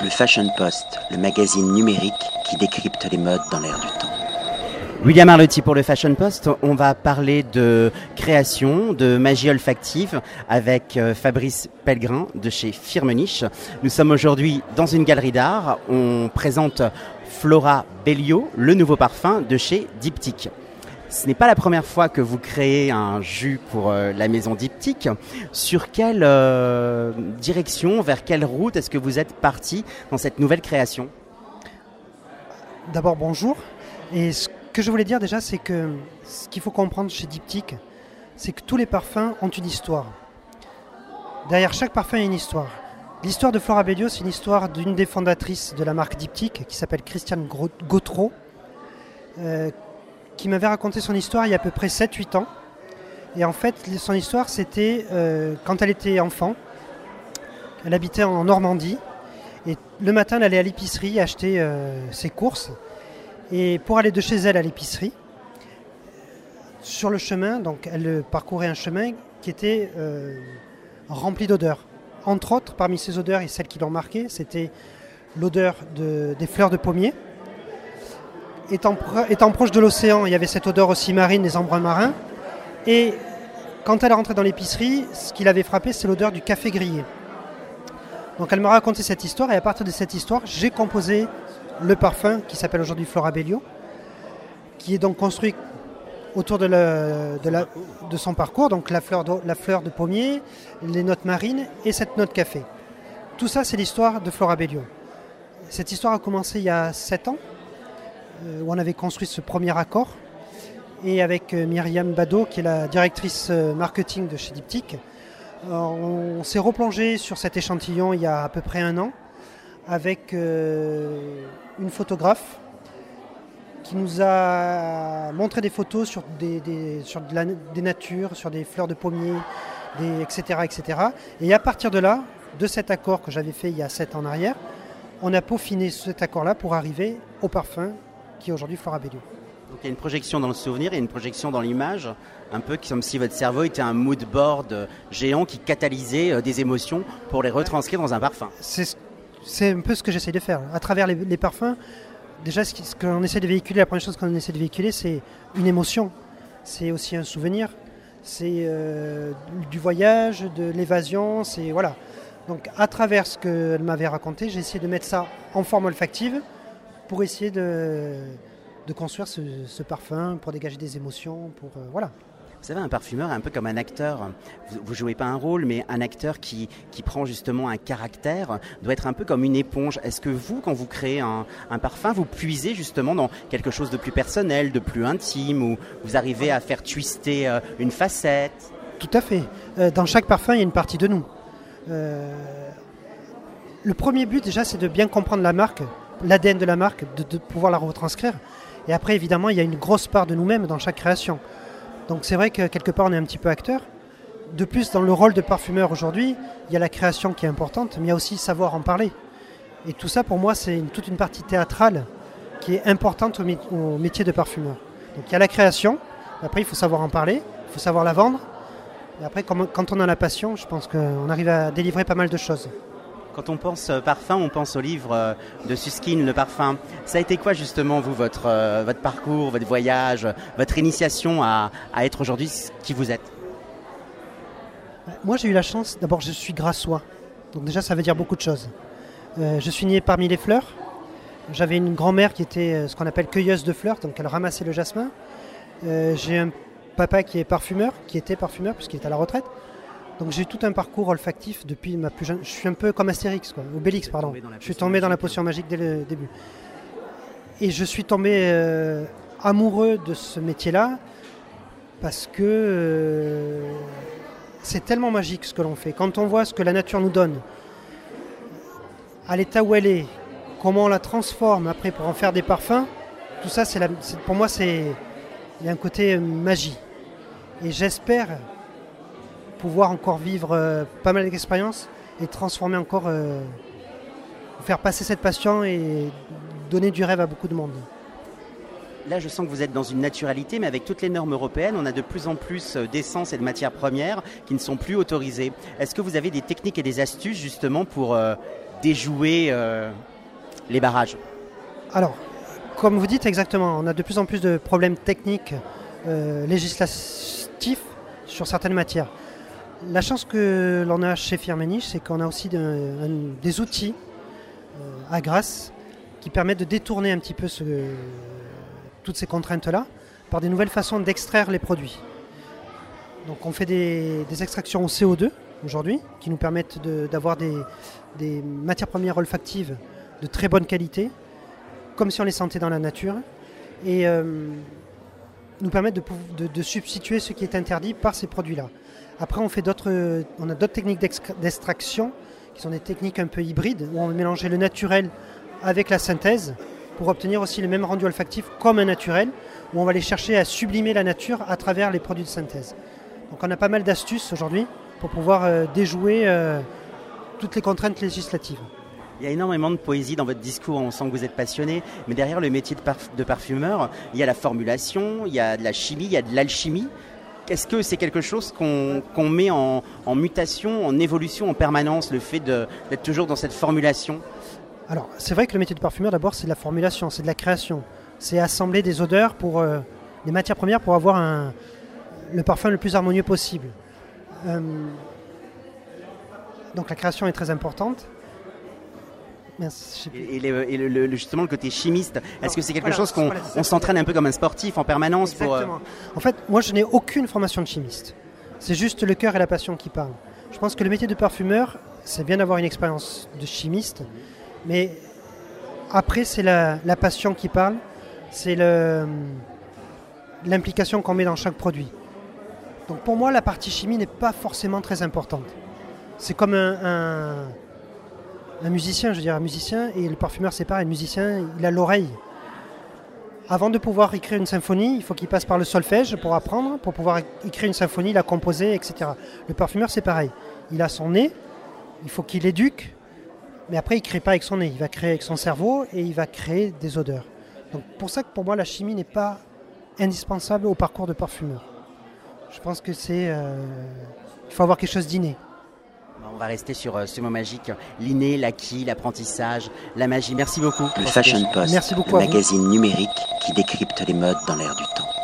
Le Fashion Post, le magazine numérique qui décrypte les modes dans l'air du temps. William Arlotti pour le Fashion Post. On va parler de création, de magie olfactive avec euh, Fabrice Pellegrin de chez Firmenich. Nous sommes aujourd'hui dans une galerie d'art. On présente Flora Bellio, le nouveau parfum de chez Diptyque. Ce n'est pas la première fois que vous créez un jus pour euh, la maison Diptyque. Sur quelle euh, direction, vers quelle route est-ce que vous êtes parti dans cette nouvelle création? D'abord, bonjour. Et ce que je voulais dire déjà, c'est que ce qu'il faut comprendre chez Diptyque, c'est que tous les parfums ont une histoire. Derrière chaque parfum, il y a une histoire. L'histoire de Flora Bellio, c'est une histoire d'une des fondatrices de la marque Diptyque, qui s'appelle Christiane Gautreau, euh, qui m'avait raconté son histoire il y a à peu près 7-8 ans. Et en fait, son histoire, c'était euh, quand elle était enfant. Elle habitait en Normandie. Et le matin, elle allait à l'épicerie acheter euh, ses courses. Et pour aller de chez elle à l'épicerie, sur le chemin, elle parcourait un chemin qui était euh, rempli d'odeurs. Entre autres, parmi ces odeurs et celles qui l'ont marqué, c'était l'odeur de, des fleurs de pommier. Étant, proche de l'océan, il y avait cette odeur aussi marine des embruns marins. Et quand elle est rentrée dans l'épicerie, ce qui l'avait frappé, c'est l'odeur du café grillé. Donc elle m'a raconté cette histoire et à partir de cette histoire, j'ai composé le parfum qui s'appelle aujourd'hui Flora Bellio, qui est donc construit autour de, son parcours, donc la fleur, de, pommier, les notes marines et cette note café. Tout ça, c'est l'histoire de Flora Bellio. Cette histoire a commencé il y a 7 ans, où on avait construit ce premier accord. Et avec euh, Myriam Bado, qui est la directrice euh, marketing de chez Diptyque, on s'est replongé sur cet échantillon il y a à peu près un an avec une photographe qui nous a montré des photos sur des, natures, sur des fleurs de pommier, etc., etc. Et à partir de là, de cet accord que j'avais fait il y a 7 ans en arrière, on a peaufiné cet accord-là pour arriver au parfum qui est aujourd'hui Flora Bellio. Donc il y a une projection dans le souvenir et une projection dans l'image, un peu comme si votre cerveau était un mood board géant qui catalysait euh, des émotions pour les retranscrire dans un parfum. C'est un peu ce que j'essaie de faire. À travers les, parfums, déjà ce qu'on essaie de véhiculer, la première chose qu'on essaie de véhiculer, c'est une émotion. C'est aussi un souvenir. C'est euh, du voyage, de l'évasion. C'est voilà. Donc à travers ce qu'elle m'avait raconté, j'ai essayé de mettre ça en forme olfactive pour essayer de, de construire ce, parfum, pour dégager des émotions, pour euh, voilà. Vous savez, un parfumeur est un peu comme un acteur. Vous, ne jouez pas un rôle, mais un acteur qui, qui, prend justement un caractère doit être un peu comme une éponge. Est-ce que vous, quand vous créez un, un, parfum, vous puisez justement dans quelque chose de plus personnel, de plus intime, ou vous arrivez à faire twister euh, une facette? Tout à fait. Euh, dans chaque parfum, il y a une partie de nous. le premier but déjà, c'est de bien comprendre la marque, l'ADN de la marque, de, pouvoir la retranscrire. Et après, évidemment, il y a une grosse part de nous-mêmes dans chaque création. Donc c'est vrai que quelque part, on est un petit peu acteur. De plus, dans le rôle de parfumeur aujourd'hui, il y a la création qui est importante, mais il y a aussi savoir en parler. Et tout ça, pour moi, c'est toute une partie théâtrale qui est importante au, métier de parfumeur. Donc il y a la création, après il faut savoir en parler, il faut savoir la vendre. Et après, quand on a la passion, je pense qu'on arrive à délivrer pas mal de choses. Quand on pense euh, parfum, on pense au livre euh, de Suskin, Le Parfum. Ça a été quoi justement, vous, votre, euh, parcours, votre voyage, votre initiation à, être aujourd'hui qui vous êtes? Moi, j'ai eu la chance, d'abord, je suis grassois. Donc déjà, ça veut dire beaucoup de choses. je suis né parmi les fleurs. J'avais une grand-mère qui était ce qu'on appelle cueilleuse de fleurs, donc elle ramassait le jasmin. j'ai un papa qui est parfumeur, qui était parfumeur puisqu'il est à la retraite. Donc j'ai tout un parcours olfactif depuis ma plus jeune. Je suis un peu comme Astérix, quoi, Obélix, pardon. Je suis tombé dans la potion magique dès le début. Et je suis tombé euh, amoureux de ce métier-là parce que euh, c'est tellement magique ce que l'on fait. Quand on voit ce que la nature nous donne, à l'état où elle est, comment on la transforme après pour en faire des parfums, tout ça, c'est pour moi, c'est il y a un côté euh, magie. Et j'espère pouvoir encore vivre euh, pas mal d'expériences et transformer encore, euh, faire passer cette passion et donner du rêve à beaucoup de monde. Là, je sens que vous êtes dans une naturalité, mais avec toutes les normes européennes, on a de plus en plus euh, d'essence et de matières premières qui ne sont plus autorisées. Est-ce que vous avez des techniques et des astuces justement pour déjouer les barrages? Alors, comme vous dites exactement, on a de plus en plus de problèmes techniques législatifs sur certaines matières. La chance que l'on a chez Firmenich, c'est qu'on a aussi des outils à grâce qui permettent de détourner un petit peu toutes ces contraintes-là par des nouvelles façons d'extraire les produits. Donc on fait des, extractions au CO2 aujourd'hui qui nous permettent d'avoir des, matières premières olfactives de très bonne qualité, comme si on les sentait dans la nature, et euh, nous permettent de, substituer ce qui est interdit par ces produits-là. Après on, a d'autres techniques d'extraction qui sont des techniques un peu hybrides, où on va mélanger le naturel avec la synthèse pour obtenir aussi le même rendu olfactif comme un naturel, où on va aller chercher à sublimer la nature à travers les produits de synthèse. Donc on a pas mal d'astuces aujourd'hui pour pouvoir euh, déjouer euh, toutes les contraintes législatives. Il y a énormément de poésie dans votre discours, on sent que vous êtes passionné, mais derrière le métier de, parfumeur, il y a la formulation, il y a de la chimie, il y a de l'alchimie. Est-ce que c'est quelque chose qu'on met en, mutation, en évolution en permanence, le fait d'être toujours dans cette formulation? Alors, c'est vrai que le métier de parfumeur, d'abord, c'est de la formulation, c'est de la création. C'est assembler des odeurs pour euh, des matières premières pour avoir un, le parfum le plus harmonieux possible. Euh, donc la création est très importante. Et, le, justement le côté chimiste, est-ce que c'est quelque chose qu'on s'entraîne un peu comme un sportif en permanence pour, euh, En fait, moi je n'ai aucune formation de chimiste. C'est juste le cœur et la passion qui parlent. Je pense que le métier de parfumeur, c'est bien d'avoir une expérience de chimiste, mais après c'est la, la, passion qui parle, c'est l'implication qu'on met dans chaque produit. Donc pour moi, la partie chimie n'est pas forcément très importante. C'est comme un, musicien, je veux dire, un musicien, et le parfumeur, c'est pareil, un musicien, il a l'oreille. Avant de pouvoir écrire une symphonie, il faut qu'il passe par le solfège pour apprendre, pour pouvoir écrire une symphonie, la composer, etc. Le parfumeur, c'est pareil. Il a son nez, il faut qu'il éduque, mais après, il ne crée pas avec son nez, il va créer avec son cerveau et il va créer des odeurs. Donc pour ça que pour moi, la chimie n'est pas indispensable au parcours de parfumeur. Je pense que c'est. Euh, il faut avoir quelque chose d'inné. On va rester sur euh, ce mot magique, l'inné, l'acquis, l'apprentissage, la magie. Merci beaucoup. Le Fashion Post, Merci beaucoup le magazine numérique qui décrypte les modes dans l'air du temps.